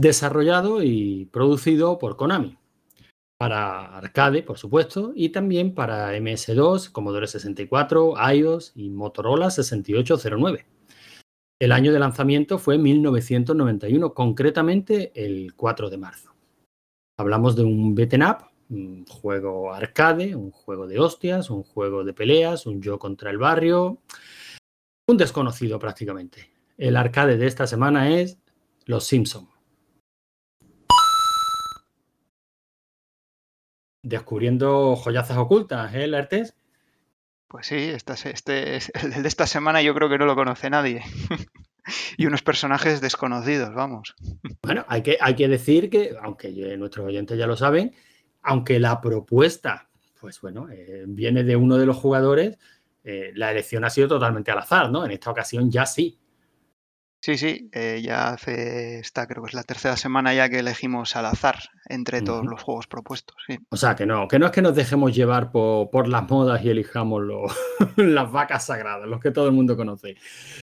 desarrollado y producido por Konami. Para arcade, por supuesto, y también para MS2, Commodore 64, iOS y Motorola 6809. El año de lanzamiento fue 1991, concretamente el 4 de marzo. Hablamos de un beat'em up, un juego arcade, un juego de hostias, un juego de peleas, un yo contra el barrio, un desconocido prácticamente. El arcade de esta semana es Los Simpson. Descubriendo joyazas ocultas, ¿eh, Lartes? Pues sí, este, este, el de esta semana yo creo que no lo conoce nadie. y unos personajes desconocidos, vamos. Bueno, hay que, hay que decir que, aunque nuestros oyentes ya lo saben, aunque la propuesta, pues bueno, eh, viene de uno de los jugadores, eh, la elección ha sido totalmente al azar, ¿no? En esta ocasión ya sí. Sí, sí, eh, ya hace esta, creo que es la tercera semana ya que elegimos al azar entre todos los juegos propuestos. O sea, que no, que no es que nos dejemos llevar por, las modas y elijamos las vacas sagradas, los que todo el mundo conoce.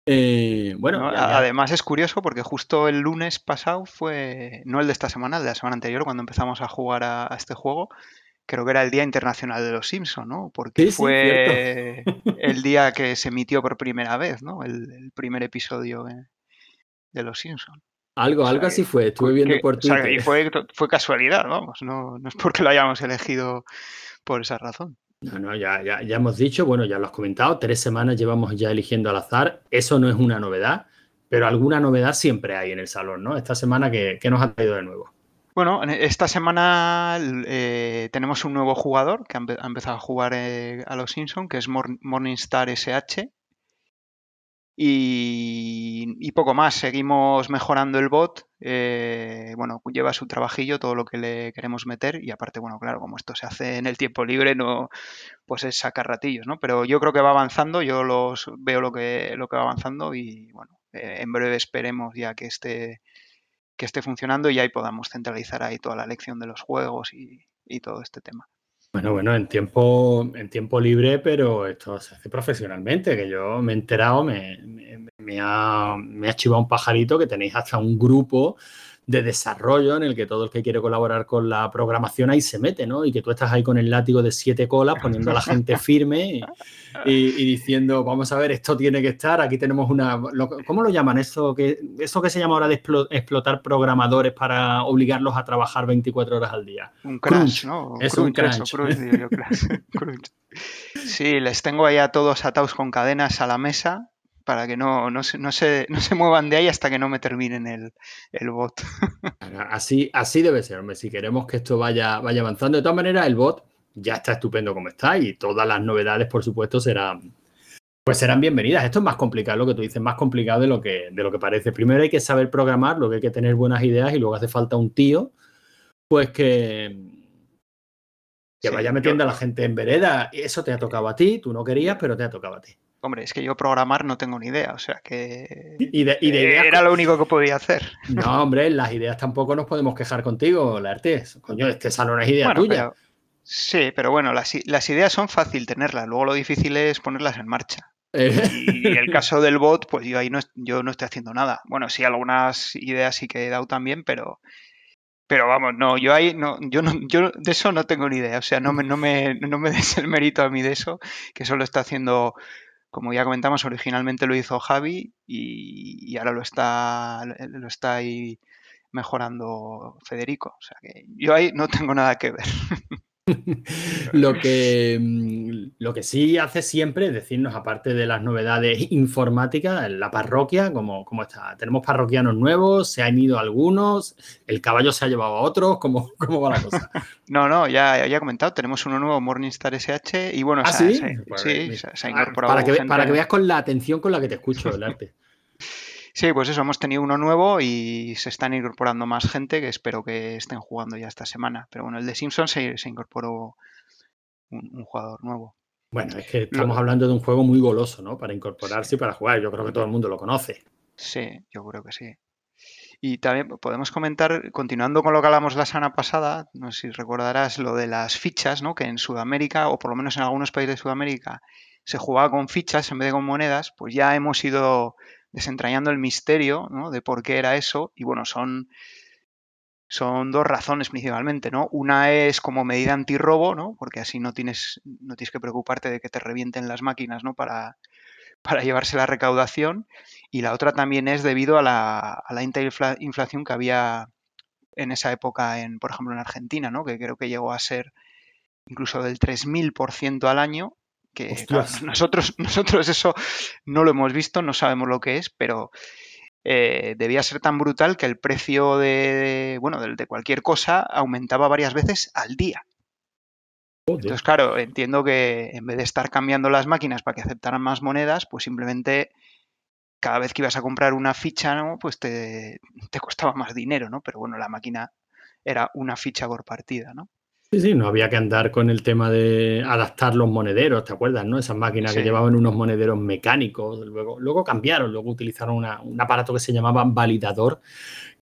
Eh, bueno, además es curioso porque justo el lunes pasado fue, no el de esta semana, el de la semana anterior, cuando empezamos a jugar a, este juego, creo que era el Día Internacional de los Simpsons, ¿no? Porque fue el día que se emitió por primera vez, ¿no? El, primer episodio de Los Simpsons. Algo, algo así fue, estuve viendo por Twitter. y fue, fue, casualidad, vamos, no, no, es porque lo hayamos elegido por esa razón. No, no, ya, ya, ya hemos dicho, bueno, ya lo has comentado, tres semanas llevamos ya eligiendo al azar, eso no es una novedad, pero alguna novedad siempre hay en el salón, ¿no? Esta semana, ¿qué, nos ha traído de nuevo? Bueno, esta semana eh, tenemos un nuevo jugador que ha, empezado a jugar eh, a los Simpsons, que es Morningstar SH, y, poco más, seguimos mejorando el bot. Eh, bueno, lleva su trabajillo, todo lo que le queremos meter. Y aparte, bueno, claro, como esto se hace en el tiempo libre, no, pues es sacar ratillos, ¿no? Pero yo creo que va avanzando, yo los veo lo que, lo que va avanzando y bueno, eh, en breve esperemos ya que esté, que esté funcionando y ahí podamos centralizar ahí toda la lección de los juegos y todo este tema. Bueno, bueno, en tiempo, en tiempo libre, pero esto se hace profesionalmente, que yo me he enterado, me, me, ha, me ha chivado un pajarito que tenéis hasta un grupo de desarrollo en el que todo el que quiere colaborar con la programación ahí se mete, ¿no? Y que tú estás ahí con el látigo de siete colas poniendo a la gente firme y, diciendo, vamos a ver, esto tiene que estar, aquí tenemos una... ¿Cómo lo llaman? Eso que, eso que se llama ahora de explotar programadores para obligarlos a trabajar 24 horas al día. Un crunch, ¿no? Es un crunch. Sí, les tengo ahí a todos atados con cadenas a la mesa para que no, no, se, no, se, no se muevan de ahí hasta que no me terminen el, el bot. así, así debe ser, hombre. Si queremos que esto vaya, vaya avanzando. De todas maneras, el bot ya está estupendo como está y todas las novedades, por supuesto, serán, pues serán bienvenidas. Esto es más complicado, lo que tú dices, más complicado de lo que, de lo que parece. Primero hay que saber programar, que hay que tener buenas ideas y luego hace falta un tío, pues que, que vaya metiendo a la gente en vereda. Eso te ha tocado a ti, tú no querías, pero te ha tocado a ti. Hombre, es que yo programar no tengo ni idea, o sea que y de, era lo único que podía hacer. No, hombre, las ideas tampoco nos podemos quejar contigo, la artes. Coño, este salón es idea tuya. sí, pero bueno, las, ideas son fácil tenerlas, luego lo difícil es ponerlas en marcha. Eh. Y, el caso del bot, pues yo ahí no, yo no estoy haciendo nada. Bueno, sí, algunas ideas sí que he dado también, pero, pero vamos, no, yo ahí no, yo no, yo de eso no tengo ni idea. O sea, no me, no me, no me des el mérito a mí de eso, que eso lo está haciendo como ya comentamos, originalmente lo hizo Javi y, ahora lo está, lo está ahí mejorando Federico. O sea que yo ahí no tengo nada que ver. lo, que, mm, lo que sí hace siempre es decirnos, aparte de las novedades informáticas, la parroquia, como, está. Tenemos parroquianos nuevos, se han ido algunos, el caballo se ha llevado a otros, ¿cómo, cómo va la cosa? no, no, ya, ya he comentado, tenemos uno nuevo, Morningstar SH, y bueno, ¿Ah, sí? Se, pues, sí, se, ha incorporado. Para que, para que veas con la atención con la que te escucho el arte. Sí, pues eso, hemos tenido uno nuevo y se están incorporando más gente que espero que estén jugando ya esta semana. Pero bueno, el de Simpsons se, incorporó un, jugador nuevo. Bueno, es que estamos hablando de un juego muy goloso, ¿no? Para incorporarse y para jugar. Yo creo que todo el mundo lo conoce. Sí, yo creo que sí. Y también podemos comentar, continuando con lo que hablamos la semana pasada, no sé si recordarás lo de las fichas, ¿no? Que en Sudamérica, o por lo menos en algunos países de Sudamérica, se jugaba con fichas en vez de con monedas, pues ya hemos ido desentrañando el misterio de por qué era eso. Y bueno, son son dos razones principalmente, ¿no? Una es como medida antirrobo, ¿no? Porque así no tienes, no tienes que preocuparte de que te revienten las máquinas, ¿no? Para, para llevarse la recaudación. Y la otra también es debido a la, a la inflación que había en esa época, en, por ejemplo, en Argentina, ¿no? Que creo que llegó a ser incluso del 3.000% al año, que nosotros, nosotros eso no lo hemos visto, no sabemos lo que es, pero eh, debía ser tan brutal que el precio de, bueno, de, cualquier cosa aumentaba varias veces al día. Entonces, claro, entiendo que en vez de estar cambiando las máquinas para que aceptaran más monedas, pues simplemente cada vez que ibas a comprar una ficha, ¿no? Pues te, te costaba más dinero, ¿no? Pero bueno, la máquina era una ficha por partida, ¿no? Sí, sí, no había que andar con el tema de adaptar los monederos, ¿te acuerdas? ¿no? Esas máquinas que llevaban unos monederos mecánicos, luego, luego cambiaron, luego utilizaron un aparato que se llamaba validador,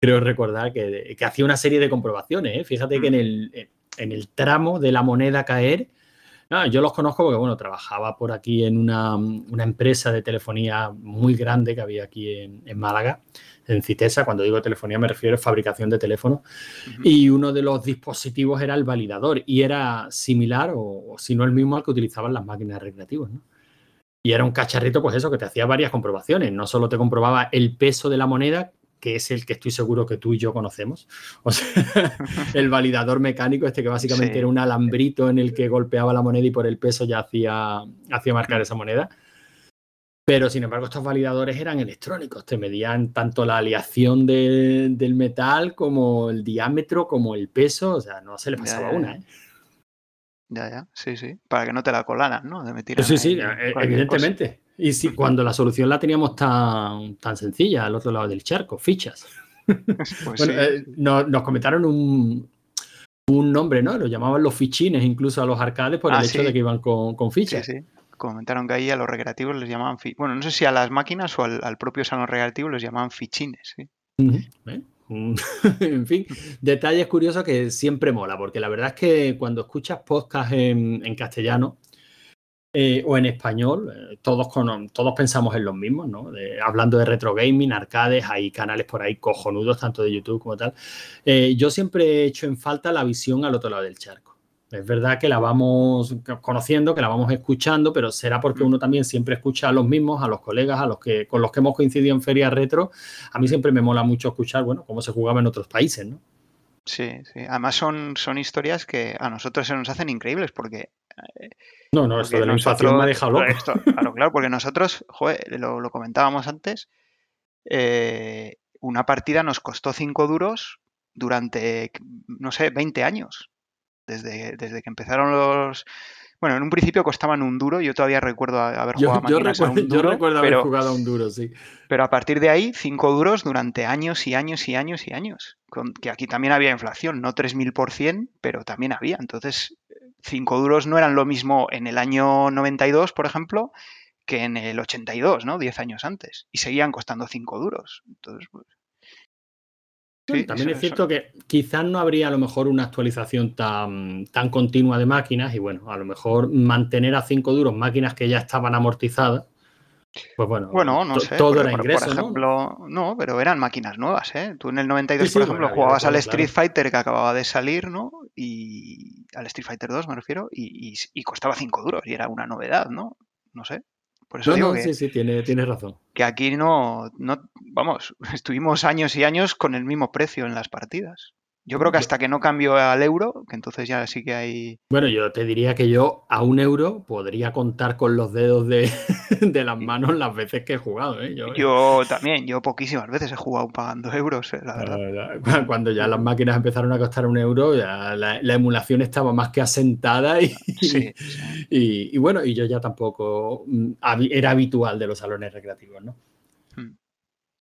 creo recordar, que, hacía una serie de comprobaciones. ¿eh? Fíjate que en mm. el, en el tramo de la moneda caer, yo los conozco porque, bueno, trabajaba por aquí en una, empresa de telefonía muy grande que había aquí en, en Málaga en Citesa, cuando digo telefonía me refiero a fabricación de teléfonos, y uno de los dispositivos era el validador y era similar o, si no el mismo al que utilizaban las máquinas recreativas. ¿no? Y era un cacharrito, pues eso, que te hacía varias comprobaciones. No solo te comprobaba el peso de la moneda, que es el que estoy seguro que tú y yo conocemos. O sea, el validador mecánico, este que básicamente era un alambrito en el que golpeaba la moneda y por el peso ya hacía, hacía marcar esa moneda. Pero sin embargo, estos validadores eran electrónicos, te medían tanto la aleación del metal como el diámetro, como el peso, o sea, no se le pasaba una, ¿eh? Ya, ya, sí, sí, para que no te la colaran, ¿no? sí, sí, eh, evidentemente. Y si cuando la solución la teníamos tan, tan sencilla al otro lado del charco, fichas. Pues bueno, eh, nos, comentaron un, un nombre, ¿no? Lo llamaban los fichines incluso a los arcades por el ah, hecho de que iban con, con fichas. Sí, sí comentaron que ahí a los recreativos les llamaban, bueno, no sé si a las máquinas o al, propio salón recreativo les llamaban fichines. en fin, detalles curiosos que siempre mola, porque la verdad es que cuando escuchas podcast en, castellano eh, o en español, eh, todos, todos pensamos en los mismos, ¿no? hablando de retro gaming, arcades, hay canales por ahí cojonudos, tanto de YouTube como tal. Eh, yo siempre he hecho en falta la visión al otro lado del charco. Es verdad que la vamos conociendo, que la vamos escuchando, pero será porque mm. uno también siempre escucha a los mismos, a los colegas, a los que con los que hemos coincidido en ferias retro. A mí siempre me mola mucho escuchar, bueno, cómo se jugaba en otros países, ¿no? Sí, sí. Además son, son historias que a nosotros se nos hacen increíbles porque... Eh, no, no, esto de la inflación me ha dejado loco. claro, claro, porque nosotros, joder, lo, comentábamos antes, eh, una partida nos costó 5 duros durante, no sé, 20 años desde, desde que empezaron los... Bueno, en un principio costaban un duro, yo todavía recuerdo haber jugado yo, recuerdo, un duro, yo recuerdo haber jugado a un duro, sí. Pero a partir de ahí, cinco duros durante años y años y años y años. Con, que aquí también había inflación, no 3.000%, pero también había. Entonces, cinco duros no eran lo mismo en el año 92, por ejemplo, que en el 82, ¿no? Diez años antes. Y seguían costando cinco duros. Entonces, pues, también es cierto que quizás no habría a lo mejor una actualización tan, tan continua de máquinas y bueno, a lo mejor mantener a cinco duros máquinas que ya estaban amortizadas. Pues bueno, bueno no sé, todo era ingreso, por ejemplo, ¿no? pero eran máquinas nuevas, ¿eh? Tú en el 92, por ejemplo, jugabas al Street Fighter que acababa de salir, ¿no? Y al Street Fighter 2 me refiero, y, y costaba 5 duros y era una novedad, ¿no? No sé. Por eso digo que, sí, sí, tiene, razón. Que aquí no, no, vamos, estuvimos años y años con el mismo precio en las partidas. Yo creo que hasta que no cambio al euro, que entonces ya sí que hay. Bueno, yo te diría que yo a un euro podría contar con los dedos de, las manos las veces que he jugado. ¿eh? Yo, también, yo poquísimas veces he jugado pagando euros, eh, la verdad. Cuando ya las máquinas empezaron a costar un euro, ya la, emulación estaba más que asentada y, y, bueno, y yo ya tampoco mm, era habitual de los salones recreativos, ¿no?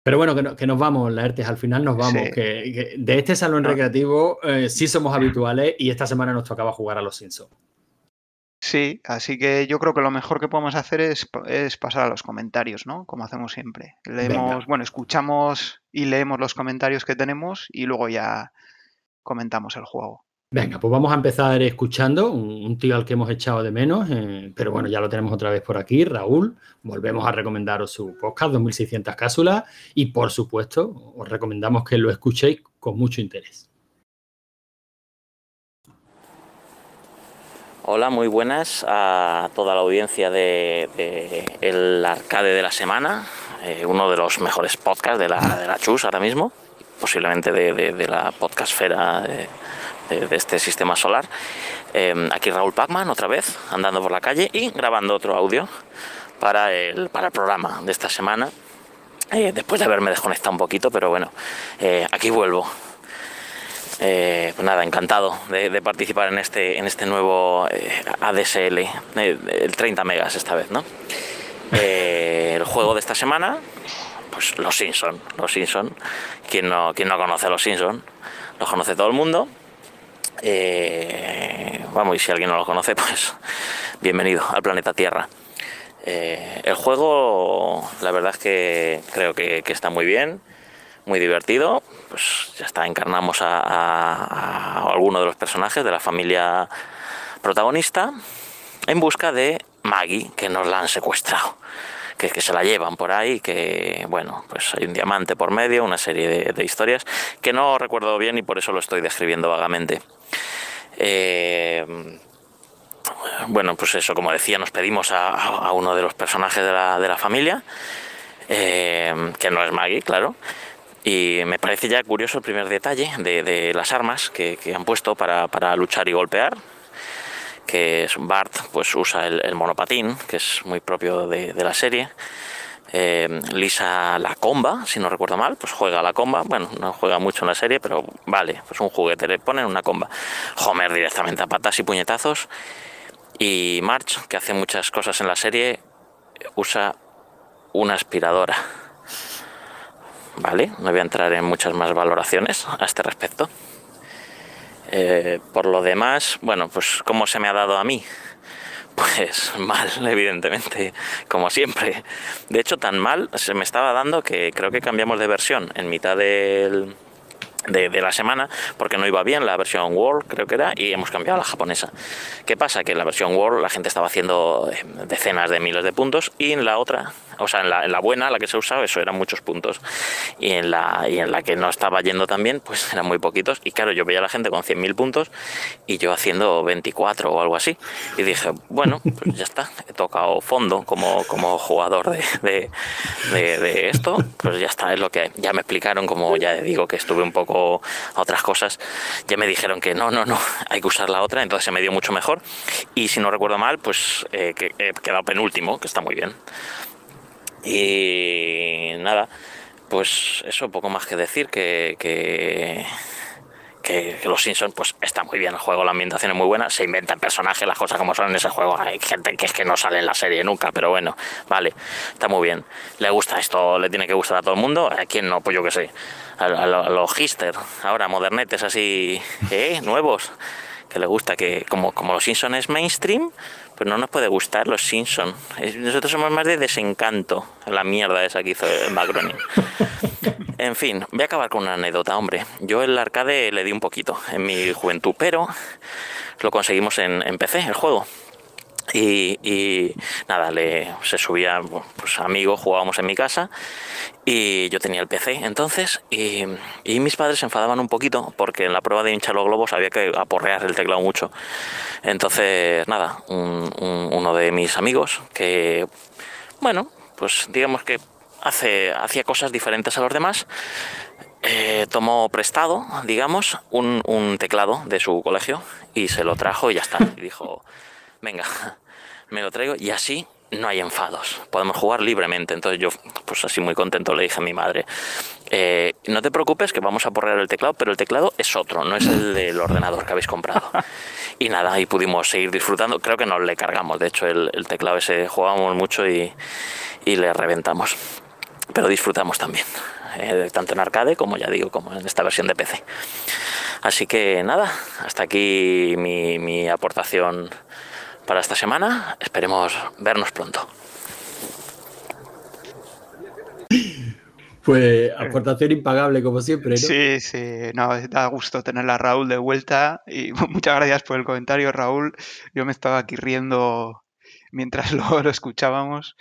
Pero bueno, que, nos vamos, Laertes, al final nos vamos. Que, de este salón recreativo eh, sí somos habituales y esta semana nos tocaba jugar a los Simpsons. Sí, así que yo creo que lo mejor que podemos hacer es, pasar a los comentarios, ¿no? Como hacemos siempre. Leemos, bueno, escuchamos y leemos los comentarios que tenemos y luego ya comentamos el juego. Venga, pues vamos a empezar escuchando un, tío al que hemos echado de menos, eh, pero bueno, ya lo tenemos otra vez por aquí, Raúl. Volvemos a recomendaros su podcast, 2600 cápsulas, y por supuesto, os recomendamos que lo escuchéis con mucho interés. Hola, muy buenas a toda la audiencia de, El Arcade de la Semana, eh, uno de los mejores podcasts de la, de la Chus ahora mismo, posiblemente de, de la podcastfera eh, de, este sistema solar. Eh, aquí Raúl Pacman, otra vez, andando por la calle y grabando otro audio para el, para el programa de esta semana. Eh, después de haberme desconectado un poquito, pero bueno, aquí vuelvo. Eh, pues nada, encantado de, participar en este, en este nuevo eh, ADSL, eh, el 30 megas esta vez, ¿no? el juego de esta semana, pues Los Simpson, Los Simpson. Quien no, no conoce a Los Simpson, los conoce todo el mundo. Vamos, y si alguien no lo conoce, pues bienvenido al planeta Tierra. el juego, la verdad es que creo que, está muy bien muy divertido. Pues ya está, encarnamos a, alguno de los personajes de la familia protagonista en busca de Maggie, que nos la han secuestrado. Que, que, se la llevan por ahí, que bueno, pues hay un diamante por medio, una serie de, historias que no recuerdo bien y por eso lo estoy describiendo vagamente. Eh, bueno, pues eso, como decía, nos pedimos a, uno de los personajes de la, de la familia, eh, que no es Maggie, claro, y me parece ya curioso el primer detalle de, las armas que, han puesto para, luchar y golpear. Que es Bart pues usa el, monopatín, que es muy propio de, la serie. Eh, Lisa la comba, si no recuerdo mal, pues juega la comba. Bueno, no juega mucho en la serie, pero vale, pues un juguete le ponen una comba. Homer directamente a patas y puñetazos. Y March, que hace muchas cosas en la serie, usa una aspiradora ¿vale? No voy a entrar en muchas más valoraciones a este respecto. Eh, por lo demás, bueno, pues ¿cómo se me ha dado a mí? Pues mal, evidentemente, como siempre. De hecho, tan mal se me estaba dando que creo que cambiamos de versión en mitad de, la semana porque no iba bien la versión World, creo que era, y hemos cambiado a la japonesa. ¿Qué pasa? Que en la versión World la gente estaba haciendo eh, decenas de miles de puntos y en la otra o sea, en la, en la, buena, la que se usaba, eso eran muchos puntos. Y en, la, y en la que no estaba yendo tan bien, pues eran muy poquitos. Y claro, yo veía a la gente con 100.000 puntos y yo haciendo 24 o algo así. Y dije, bueno, pues ya está, he tocado fondo como, como jugador de, de, de, esto, pues ya está, es lo que ya me explicaron, como ya digo que estuve un poco a otras cosas, ya me dijeron que no, no, no, hay que usar la otra, entonces se me dio mucho mejor. Y si no recuerdo mal, pues eh, que he quedado penúltimo, que está muy bien. Y nada, pues eso, poco más que decir que, que, los Simpsons pues está muy bien el juego, la ambientación es muy buena, se inventan personajes, las cosas como son en ese juego, hay gente que es que no sale en la serie nunca, pero bueno, vale, está muy bien. Le gusta esto, le tiene que gustar a todo el mundo, a quién no, pues yo que sé, a, los hister, ahora modernetes así, ¿eh? nuevos, que le gusta que como, como los Simpsons es mainstream, pues no nos puede gustar los Simpsons. Nosotros somos más de desencanto, la mierda esa que hizo Macronin. En fin, voy a acabar con una anécdota, hombre. Yo el arcade le di un poquito en mi juventud, pero lo conseguimos en, en PC, el juego. Y, nada, le, se subía, pues amigos, jugábamos en mi casa y yo tenía el PC entonces y, mis padres se enfadaban un poquito porque en la prueba de hinchar los globos había que aporrear el teclado mucho. Entonces, nada, uno de mis amigos que, bueno, pues digamos que hace, hacía cosas diferentes a los demás, eh, tomó prestado, digamos, un, teclado de su colegio y se lo trajo y ya está. Dijo venga, me lo traigo y así no hay enfados, podemos jugar libremente. Entonces yo, pues así muy contento, le dije a mi madre, eh, no te preocupes que vamos a porrear el teclado, pero el teclado es otro, no es el del ordenador que habéis comprado. Y nada, y pudimos seguir disfrutando, creo que nos le cargamos, de hecho el, teclado ese jugábamos mucho y, le reventamos, pero disfrutamos también, eh, tanto en arcade como ya digo, como en esta versión de PC. Así que nada, hasta aquí mi, mi aportación para esta semana. Esperemos vernos pronto. Pues aportación impagable, como siempre, ¿no? Sí, sí, no, da gusto tener a Raúl de vuelta y muchas gracias por el comentario, Raúl. Yo me estaba aquí riendo mientras lo, lo escuchábamos.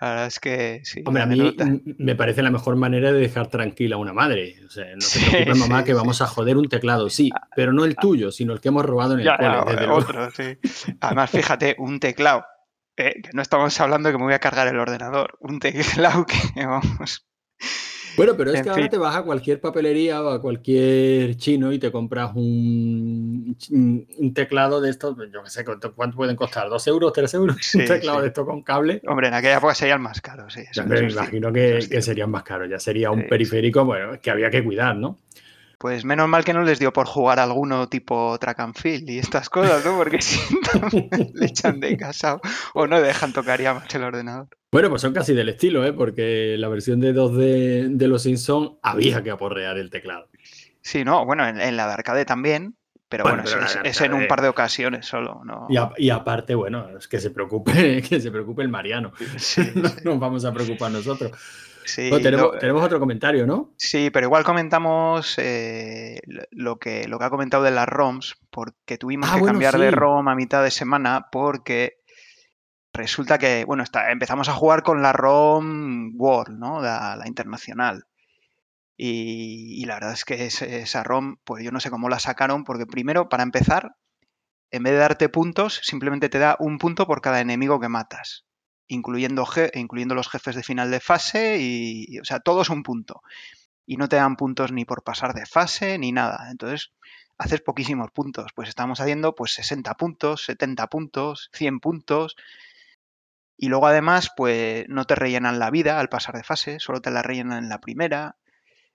La verdad es que sí. Hombre, a mí me parece la mejor manera de dejar tranquila a una madre. O sea, no te preocupes, mamá, que vamos a joder un teclado, sí, ah, pero no el ah. tuyo, sino el que hemos robado en el cole. otro, sí. Además, fíjate, un teclado. Eh, que no estamos hablando que me voy a cargar el ordenador. Un teclado que vamos. Bueno, pero es que ahora te vas a cualquier papelería o a cualquier chino y te compras un, un teclado de estos, yo qué sé, ¿cuánto, pueden costar? ¿Dos euros, tres euros? un teclado de esto con cable. Hombre, en aquella época serían más caros, sí. me imagino que, que, serían más caros, ya sería un periférico bueno, que había que cuidar, ¿no? Pues menos mal que no les dio por jugar alguno tipo track and field y estas cosas, ¿no? Porque si no, le echan de casa o no dejan tocar ya más el ordenador. Bueno, pues son casi del estilo, ¿eh? Porque la versión de 2D de los Simpsons había que aporrear el teclado. Sí, no, bueno, en, la de arcade también, pero bueno, es, en un par de ocasiones solo. ¿no? Y, aparte, bueno, es que se preocupe, que se preocupe el Mariano. no nos vamos a preocupar nosotros tenemos, otro comentario, ¿no? Sí, pero igual comentamos eh, lo, que, lo que ha comentado de las ROMs, porque tuvimos ah, que cambiar de ROM a mitad de semana porque resulta que, bueno, está, empezamos a jugar con la ROM World, ¿no? La, internacional. Y, la verdad es que esa ROM, pues yo no sé cómo la sacaron, porque primero, para empezar, en vez de darte puntos, simplemente te da un punto por cada enemigo que matas incluyendo, incluyendo los jefes de final de fase y, o sea, todo es un punto. Y no te dan puntos ni por pasar de fase ni nada. Entonces, haces poquísimos puntos. Pues estamos haciendo pues 60 puntos, 70 puntos, 100 puntos. Y luego además, pues no te rellenan la vida al pasar de fase, solo te la rellenan en la primera.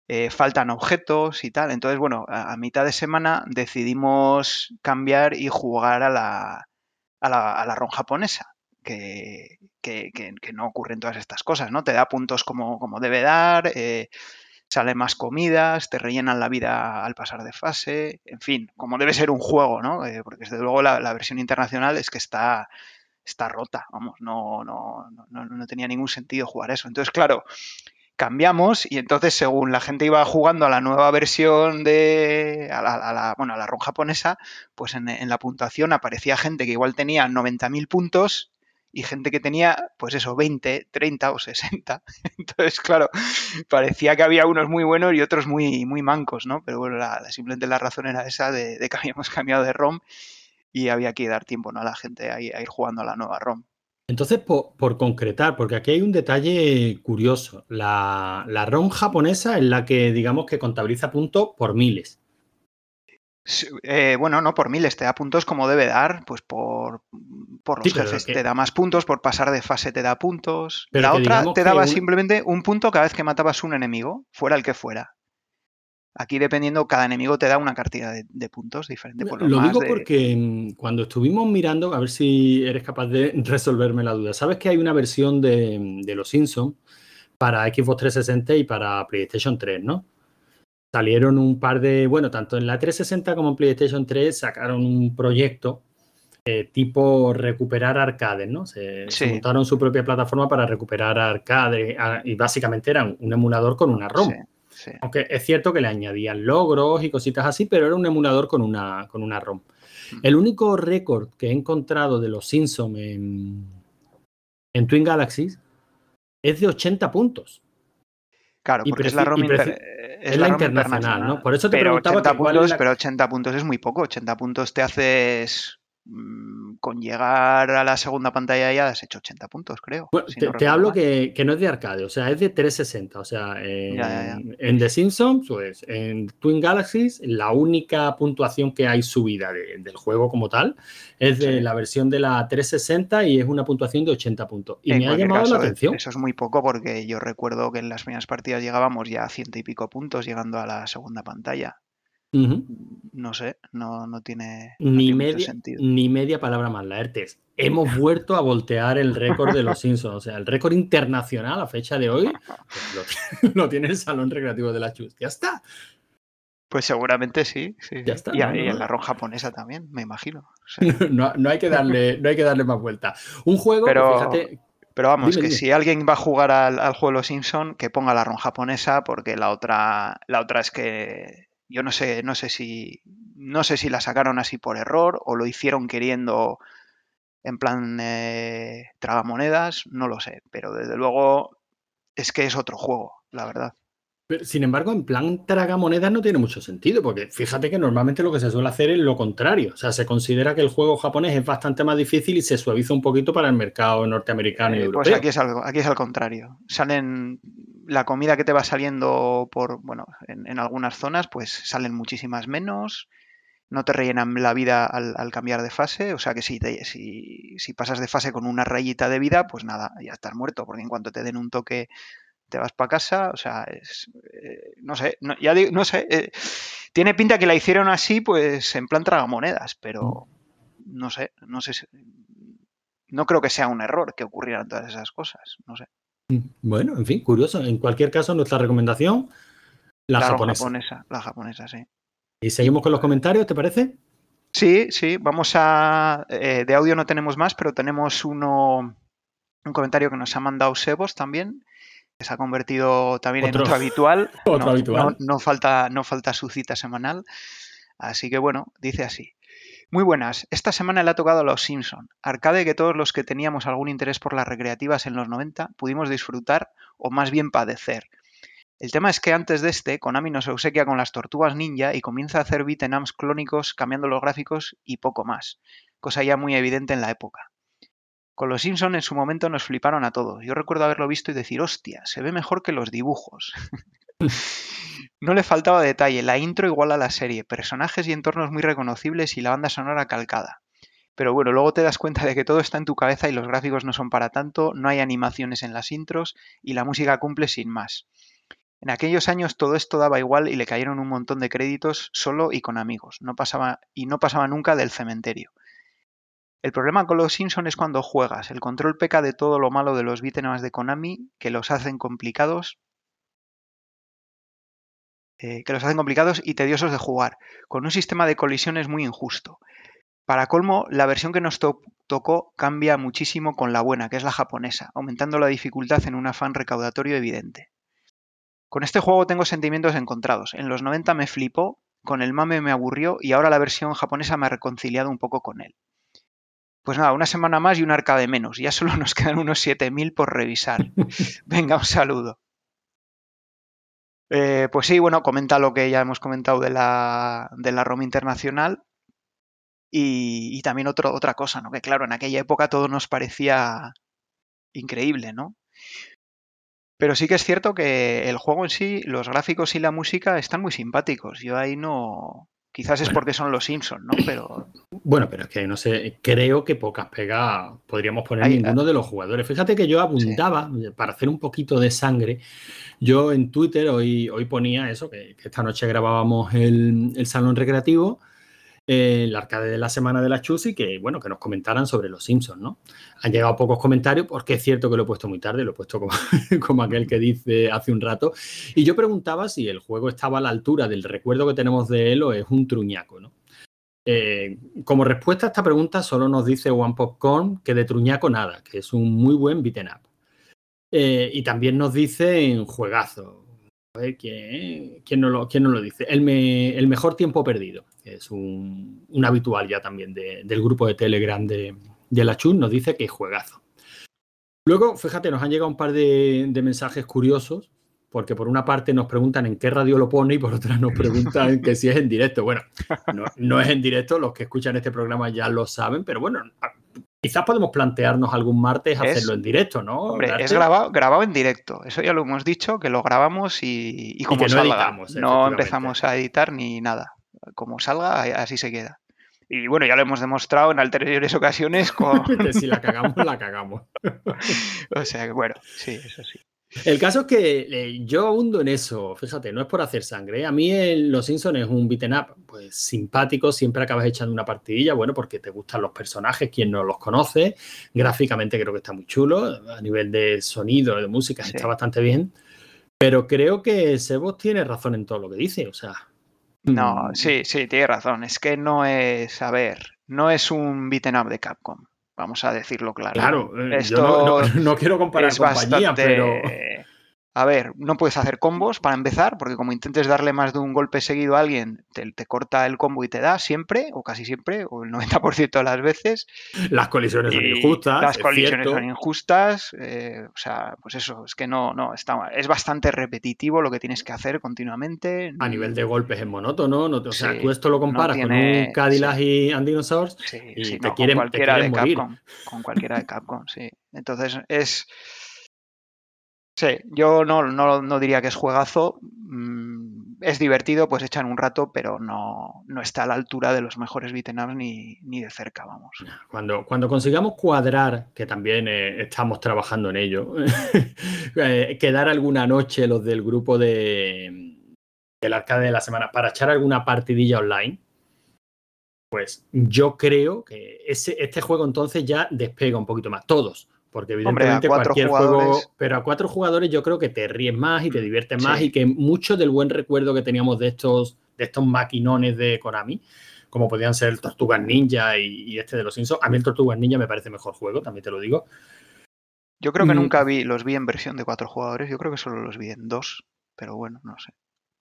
Eh, faltan objetos y tal. Entonces, bueno, a, mitad de semana decidimos cambiar y jugar a la, a la, a la ROM japonesa que, no ocurren todas estas cosas, ¿no? Te da puntos como, como debe dar, eh, sale más comidas, te rellenan la vida al pasar de fase, en fin, como debe ser un juego, ¿no? Eh, porque desde luego la, versión internacional es que está, está rota, vamos, no, no, no, no tenía ningún sentido jugar eso. Entonces, claro, cambiamos y entonces según la gente iba jugando a la nueva versión de a la, bueno a la ROM japonesa pues en, la puntuación aparecía gente que igual tenía 90.000 puntos y gente que tenía, pues eso, 20, 30 o 60. Entonces, claro, parecía que había unos muy buenos y otros muy, muy mancos, ¿no? Pero bueno, la, simplemente la razón era esa de, que habíamos cambiado de ROM y había que dar tiempo ¿no? a la gente a, ir jugando a la nueva ROM. Entonces, por, concretar, porque aquí hay un detalle curioso. La, la ROM japonesa es la que, digamos, que contabiliza puntos por miles. Eh, bueno, no por miles, te da puntos como debe dar, pues por, por los jefes te da más puntos, por pasar de fase te da puntos. la otra te daba simplemente un punto cada vez que matabas un enemigo, fuera el que fuera. Aquí dependiendo, cada enemigo te da una cantidad de, puntos diferente. Por lo, digo porque mm, cuando estuvimos mirando, a ver si eres capaz de resolverme la duda. ¿Sabes que hay una versión de, de Los Simpsons para Xbox 360 y para PlayStation 3, no? salieron un par de, bueno, tanto en la 360 como en PlayStation 3 sacaron un proyecto eh, tipo recuperar arcades, ¿no? Se, montaron su propia plataforma para recuperar arcades y básicamente eran un emulador con una ROM. Aunque es cierto que le añadían logros y cositas así, pero era un emulador con una, con una ROM. Mm. El único récord que he encontrado de los Simpsons en, en Twin Galaxies es de 80 puntos. Claro, porque es la ROM es, la, internacional, ¿no? Por eso te pero 80 puntos, pero 80 puntos es muy poco. 80 puntos te haces Mm, con llegar a la segunda pantalla ya has hecho 80 puntos, creo. te, hablo que, no es de arcade, o sea, es de 360. O sea, en, The Simpsons, pues en Twin Galaxies, la única puntuación que hay subida del juego como tal es de la versión de la 360 y es una puntuación de 80 puntos. Y me ha llamado la atención. Eso es muy poco porque yo recuerdo que en las primeras partidas llegábamos ya a ciento y pico puntos llegando a la segunda pantalla. No sé, no, no tiene, ni, media, sentido. ni media palabra más, la ERTES. Hemos vuelto a voltear el récord de los Simpsons. O sea, el récord internacional a fecha de hoy pues, lo, tiene el Salón Recreativo de la Chus. Ya está. Pues seguramente sí. Ya está. Y, en la ROM japonesa también, me imagino. no, hay que darle, no hay que darle más vuelta. Un juego, pero, fíjate, pero vamos, que si alguien va a jugar al, juego de los Simpsons, que ponga la ROM japonesa, porque la otra, la otra es que yo no sé, no sé si no sé si la sacaron así por error o lo hicieron queriendo en plan eh, tragamonedas, no lo sé, pero desde luego es que es otro juego, la verdad. sin embargo, en plan tragamonedas no tiene mucho sentido, porque fíjate que normalmente lo que se suele hacer es lo contrario. O sea, se considera que el juego japonés es bastante más difícil y se suaviza un poquito para el mercado norteamericano y eh, europeo. Pues aquí es, algo, aquí es al contrario. Salen la comida que te va saliendo por, bueno, en, algunas zonas, pues salen muchísimas menos no te rellenan la vida al, cambiar de fase, o sea que si, si, pasas de fase con una rayita de vida, pues nada, ya estás muerto, porque en cuanto te den un toque te vas para casa, o sea, es, eh, no sé, no, ya digo, no sé, eh, tiene pinta que la hicieron así, pues en plan tragamonedas, pero mm. no sé, no sé, no creo que sea un error que ocurrieran todas esas cosas, no sé. Bueno, en fin, curioso. En cualquier caso, nuestra recomendación, la japonesa. La japonesa, sí. Y seguimos con los comentarios, ¿te parece? Sí, sí, vamos a... Eh, de audio no tenemos más, pero tenemos uno, un comentario que nos ha mandado Sebos también, que se ha convertido también en otro habitual. otro habitual. No, falta, no falta su cita semanal. Así que bueno, dice así. Muy buenas, esta semana le ha tocado a Los Simpson, arcade que todos los que teníamos algún interés por las recreativas en los 90 pudimos disfrutar o más bien padecer. El tema es que antes de este, Konami nos obsequia con las tortugas ninja y comienza a hacer beat'em ups clónicos cambiando los gráficos y poco más, cosa ya muy evidente en la época. Con los Simpson en su momento nos fliparon a todos. Yo recuerdo haberlo visto y decir, hostia, se ve mejor que los dibujos. no le faltaba detalle, la intro igual a la serie, personajes y entornos muy reconocibles y la banda sonora calcada. Pero bueno, luego te das cuenta de que todo está en tu cabeza y los gráficos no son para tanto, no hay animaciones en las intros y la música cumple sin más. En aquellos años todo esto daba igual y le cayeron un montón de créditos solo y con amigos, no pasaba, y no pasaba nunca del cementerio. El problema con los Simpsons es cuando juegas. El control peca de todo lo malo de los beat'em de Konami, que los hacen complicados, eh, que los hacen complicados y tediosos de jugar, con un sistema de colisiones muy injusto. Para colmo, la versión que nos tocó cambia muchísimo con la buena, que es la japonesa, aumentando la dificultad en un afán recaudatorio evidente. Con este juego tengo sentimientos encontrados. En los 90 me flipó, con el mame me aburrió y ahora la versión japonesa me ha reconciliado un poco con él. Pues nada, una semana más y un arcade menos. Ya solo nos quedan unos 7000 por revisar. Venga, un saludo. Eh, pues sí, bueno, comenta lo que ya hemos comentado de la, de la Roma Internacional. Y, y también otra cosa, ¿no? Que claro, en aquella época todo nos parecía increíble, ¿no? Pero sí que es cierto que el juego en sí, los gráficos y la música están muy simpáticos. Yo ahí no. Quizás es porque son los Simpsons, ¿no? Pero. Bueno, pero es que no sé, creo que pocas pegas podríamos poner ninguno de los jugadores. Fíjate que yo abundaba, para hacer un poquito de sangre, yo en Twitter hoy, hoy ponía eso, que, esta noche grabábamos el, el salón recreativo el arcade de la semana de la Chus y que, bueno, que nos comentaran sobre los Simpsons, ¿no? Han llegado pocos comentarios porque es cierto que lo he puesto muy tarde, lo he puesto como, como aquel que dice hace un rato. Y yo preguntaba si el juego estaba a la altura del recuerdo que tenemos de él o es un truñaco, ¿no? Eh, como respuesta a esta pregunta solo nos dice One Popcorn que de truñaco nada, que es un muy buen beaten up. Eh, y también nos dice en juegazo, a ver, ¿quién, quién, no, lo, quién no lo dice? El, el, mejor tiempo perdido, que es un, un habitual ya también de, del grupo de Telegram de, de la Chun, nos dice que es juegazo. Luego, fíjate, nos han llegado un par de, de, mensajes curiosos, porque por una parte nos preguntan en qué radio lo pone y por otra nos preguntan que si es en directo. Bueno, no, no es en directo, los que escuchan este programa ya lo saben, pero bueno, Quizás podemos plantearnos algún martes hacerlo en directo, ¿no? Hombre, es grabado, grabado en directo. Eso ya lo hemos dicho, que lo grabamos y, y como no salga. Editamos, no empezamos a editar ni nada. Como salga, así se queda. Y bueno, ya lo hemos demostrado en anteriores ocasiones con... si la cagamos, la cagamos. o sea que bueno, sí, eso sí. El caso es que eh, yo abundo en eso, fíjate, no es por hacer sangre. ¿eh? A mí Los Simpsons es un beaten up, pues simpático, siempre acabas echando una partidilla, bueno, porque te gustan los personajes, quien no los conoce. Gráficamente creo que está muy chulo, a nivel de sonido, de música, está bastante bien. Pero creo que Sebos tiene razón en todo lo que dice, o sea. No, sí, sí, tiene razón. Es que no es, a ver, no es un beaten up de Capcom. Vamos a decirlo claro. Claro, eh, yo no, quiero comparar compañía, pero. A ver, no puedes hacer combos para empezar, porque como intentes darle más de un golpe seguido a alguien, te, corta el combo y te da siempre, o casi siempre, o el 90% de las veces. Las colisiones son injustas. Las colisiones son injustas. Eh, o sea, pues eso, es que no, no, está, es bastante repetitivo lo que tienes que hacer continuamente. A nivel de golpes es monótono, no, o sea, tú esto lo comparas con un Cadillac y Andinosaurs y te, quieren, con cualquiera de Capcom, con cualquiera de Capcom, sí. Entonces es Sí, yo no, no, diría que es juegazo. Mm, es divertido, pues echan un rato, pero no, no está a la altura de los mejores beat'em ni, ni de cerca, vamos. Cuando, cuando consigamos cuadrar, que también eh, estamos trabajando en ello, eh, quedar alguna noche los del grupo de del arcade de la semana para echar alguna partidilla online, pues yo creo que ese, este juego entonces ya despega un poquito más. Todos. Porque evidentemente cualquier juego, pero a cuatro jugadores yo creo que te ríes más y te diviertes más y que mucho del buen recuerdo que teníamos de estos, de estos maquinones de Konami, como podían ser el Tortugas Ninja y, este de los Simpsons, a mí el Tortugas Ninja me parece mejor juego, también te lo digo. Yo creo que mm. nunca vi, los vi en versión de cuatro jugadores, yo creo que solo los vi en dos, pero bueno, no sé.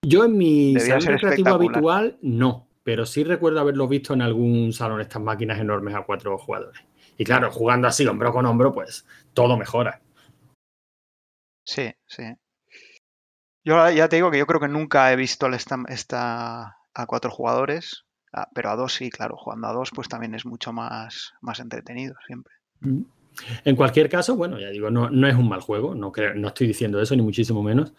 Yo en mi salón recreativo habitual no, pero sí recuerdo haberlo visto en algún salón estas máquinas enormes a cuatro jugadores. Y claro, jugando así hombro con hombro, pues todo mejora. Sí, sí. Yo ya te digo que yo creo que nunca he visto esta, a cuatro jugadores, pero a dos sí, claro, jugando a dos pues también es mucho más, más entretenido siempre. Mm. En cualquier caso, bueno, ya digo, no, no es un mal juego, no, no estoy diciendo eso, ni muchísimo menos,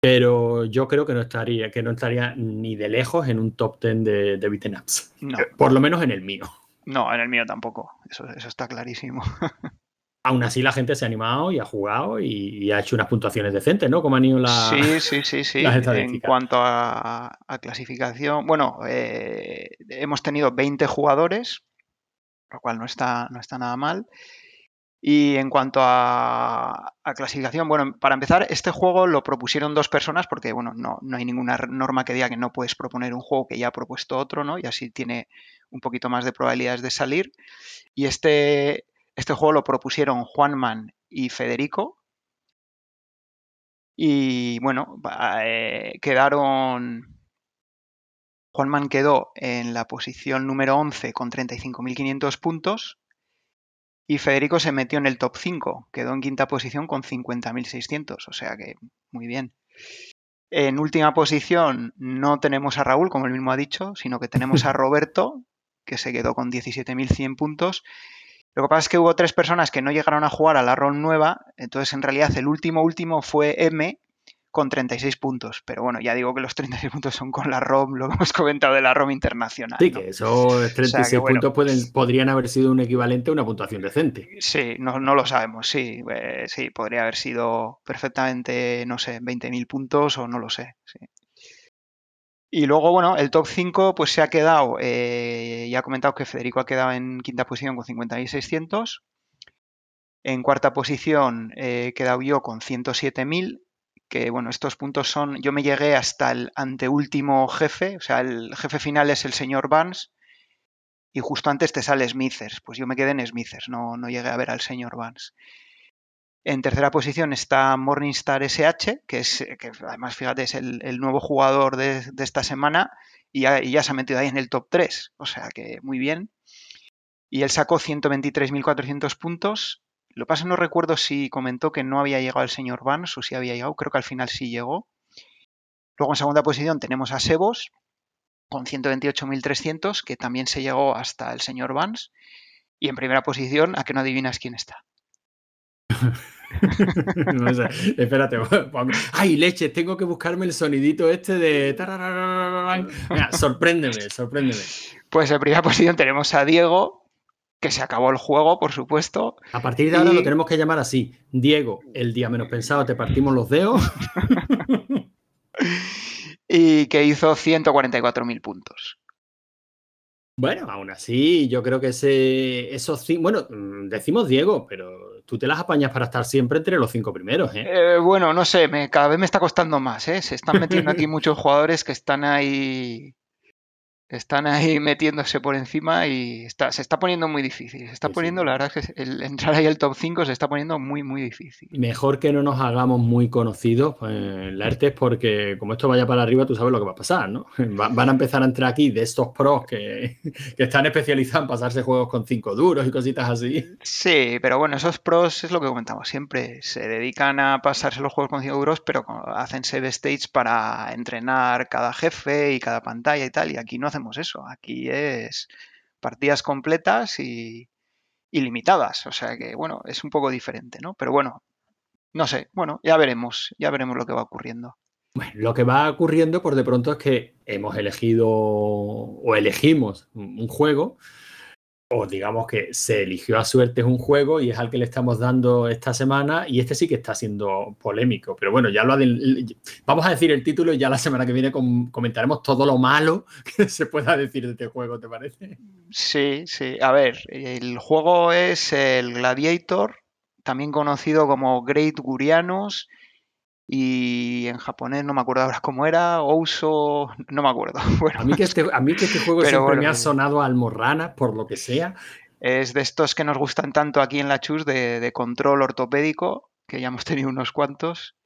pero yo creo que no estaría, que no estaría ni de lejos en un top ten de, de beaten ups. Por lo menos en el mío. No, en el mío tampoco. Eso, eso está clarísimo. Aún así la gente se ha animado y ha jugado y, ha hecho unas puntuaciones decentes, ¿no? Como han ido las Sí, sí, sí, sí. En cuanto a, clasificación, bueno, eh, hemos tenido 20 jugadores, lo cual no está, no está nada mal. Y en cuanto a, clasificación, bueno, para empezar, este juego lo propusieron dos personas porque, bueno, no, no, hay ninguna norma que diga que no puedes proponer un juego que ya ha propuesto otro, ¿no? Y así tiene un poquito más de probabilidades de salir. Y este, este juego lo propusieron Juanman y Federico. Y bueno, eh, quedaron... Juanman quedó en la posición número 11 con 35.500 puntos y Federico se metió en el top 5, quedó en quinta posición con 50.600, o sea que muy bien. En última posición no tenemos a Raúl, como él mismo ha dicho, sino que tenemos a Roberto, que se quedó con 17.100 puntos. Lo que pasa es que hubo tres personas que no llegaron a jugar a la ROM nueva, entonces en realidad el último último fue M, con 36 puntos. Pero bueno, ya digo que los 36 puntos son con la ROM, lo que hemos comentado de la ROM internacional. Sí, que esos 36 puntos pueden, podrían haber sido un equivalente a una puntuación decente. Sí, no, lo sabemos, sí. Eh, sí, podría haber sido perfectamente, no sé, 20.000 puntos o no lo sé. Y luego, bueno, el top 5 pues se ha quedado, eh, ya ha comentado que Federico ha quedado en quinta posición con 50.600. En cuarta posición eh, he quedado yo con 107.000 que bueno, estos puntos son, yo me llegué hasta el anteúltimo jefe, o sea, el jefe final es el señor Vance y justo antes te sale Smithers, pues yo me quedé en Smithers, no, no llegué a ver al señor Vance. En tercera posición está Morningstar SH, que es, que además, fíjate, es el, nuevo jugador de, esta semana y ya, y ya, se ha metido ahí en el top 3, o sea que muy bien. Y él sacó 123.400 puntos lo que pasa no recuerdo si comentó que no había llegado el señor Vance o si había llegado. Creo que al final sí llegó. Luego en segunda posición tenemos a Sebos con 128.300, que también se llegó hasta el señor Vance. Y en primera posición, a que no adivinas quién está. no sé, espérate. Ay, leche, tengo que buscarme el sonidito este de. sorpréndeme, sorpréndeme. Pues en primera posición tenemos a Diego que se acabó el juego, por supuesto. A partir de ahora lo tenemos que llamar así. Diego, el día menos pensado te partimos los dedos. y que hizo 144.000 puntos. Bueno, aún así, yo creo que ese, esos bueno, mm, decimos Diego, pero tú te las apañas para estar siempre entre los cinco primeros, ¿eh? eh bueno, no sé, me, cada vez me está costando más, ¿eh? Se están metiendo aquí muchos jugadores que están ahí están ahí metiéndose por encima y está, se está poniendo muy difícil. Se está poniendo, la verdad es que el, entrar ahí al top 5 se está poniendo muy, muy difícil. Mejor que no nos hagamos muy conocidos en la ERTES porque como esto vaya para arriba, tú sabes lo que va a pasar, ¿no? van a empezar a entrar aquí de estos pros que, que están especializados en pasarse juegos con 5 duros y cositas así. Sí, pero bueno, esos pros es lo que comentamos siempre. Se dedican a pasarse los juegos con 5 duros, pero hacen save stage para entrenar cada jefe y cada pantalla y tal. Y aquí no hacen eso. Aquí es partidas completas y, limitadas. O sea que, bueno, es un poco diferente, ¿no? Pero bueno, no sé. Bueno, ya veremos. Ya veremos lo que va ocurriendo. Lo que va ocurriendo por de pronto es que hemos elegido o elegimos un juego o digamos que se eligió a suerte un juego y es al que le estamos dando esta semana y este sí que está siendo polémico. Pero bueno, ya lo vamos a decir el título y ya la semana que viene comentaremos todo lo malo que se pueda decir de este juego, ¿te parece? Sí, sí. A ver, el juego es el Gladiator, también conocido como Great Gurianos y en japonés no me acuerdo ahora cómo era, Ouso, no me acuerdo. a, mí que este, a mí que este juego siempre me ha sonado a almorrana, por lo que sea. Es de estos que nos gustan tanto aquí en la Chus, de, de control ortopédico, que ya hemos tenido unos cuantos.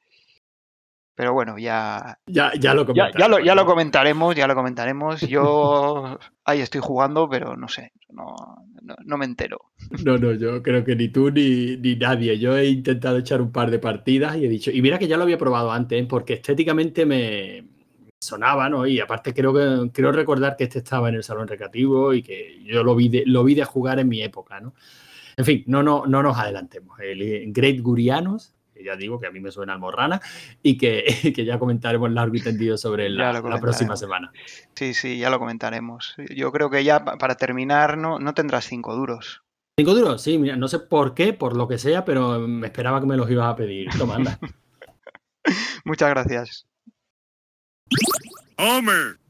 Pero bueno, ya. Ya, ya lo comentaremos. Ya, lo, ya, lo, comentaremos, ya lo comentaremos. Yo ahí estoy jugando, pero no sé, no, no, me entero. No, no, yo creo que ni tú ni, ni, nadie. Yo he intentado echar un par de partidas y he dicho. Y mira que ya lo había probado antes, ¿eh? porque estéticamente me sonaba, ¿no? Y aparte creo que creo recordar que este estaba en el salón recreativo y que yo lo vi de, lo vi de jugar en mi época, ¿no? En fin, no, no, no nos adelantemos. El Great Gurianos ya digo que a mí me suena almorrana y que, que ya comentaremos largo y tendido sobre la, la, próxima semana. Sí, sí, ya lo comentaremos. Yo creo que ya para terminar no, no tendrás cinco duros. ¿Cinco duros? Sí, mira, no sé por qué, por lo que sea, pero me esperaba que me los ibas a pedir. Toma, anda. Muchas gracias. Homer.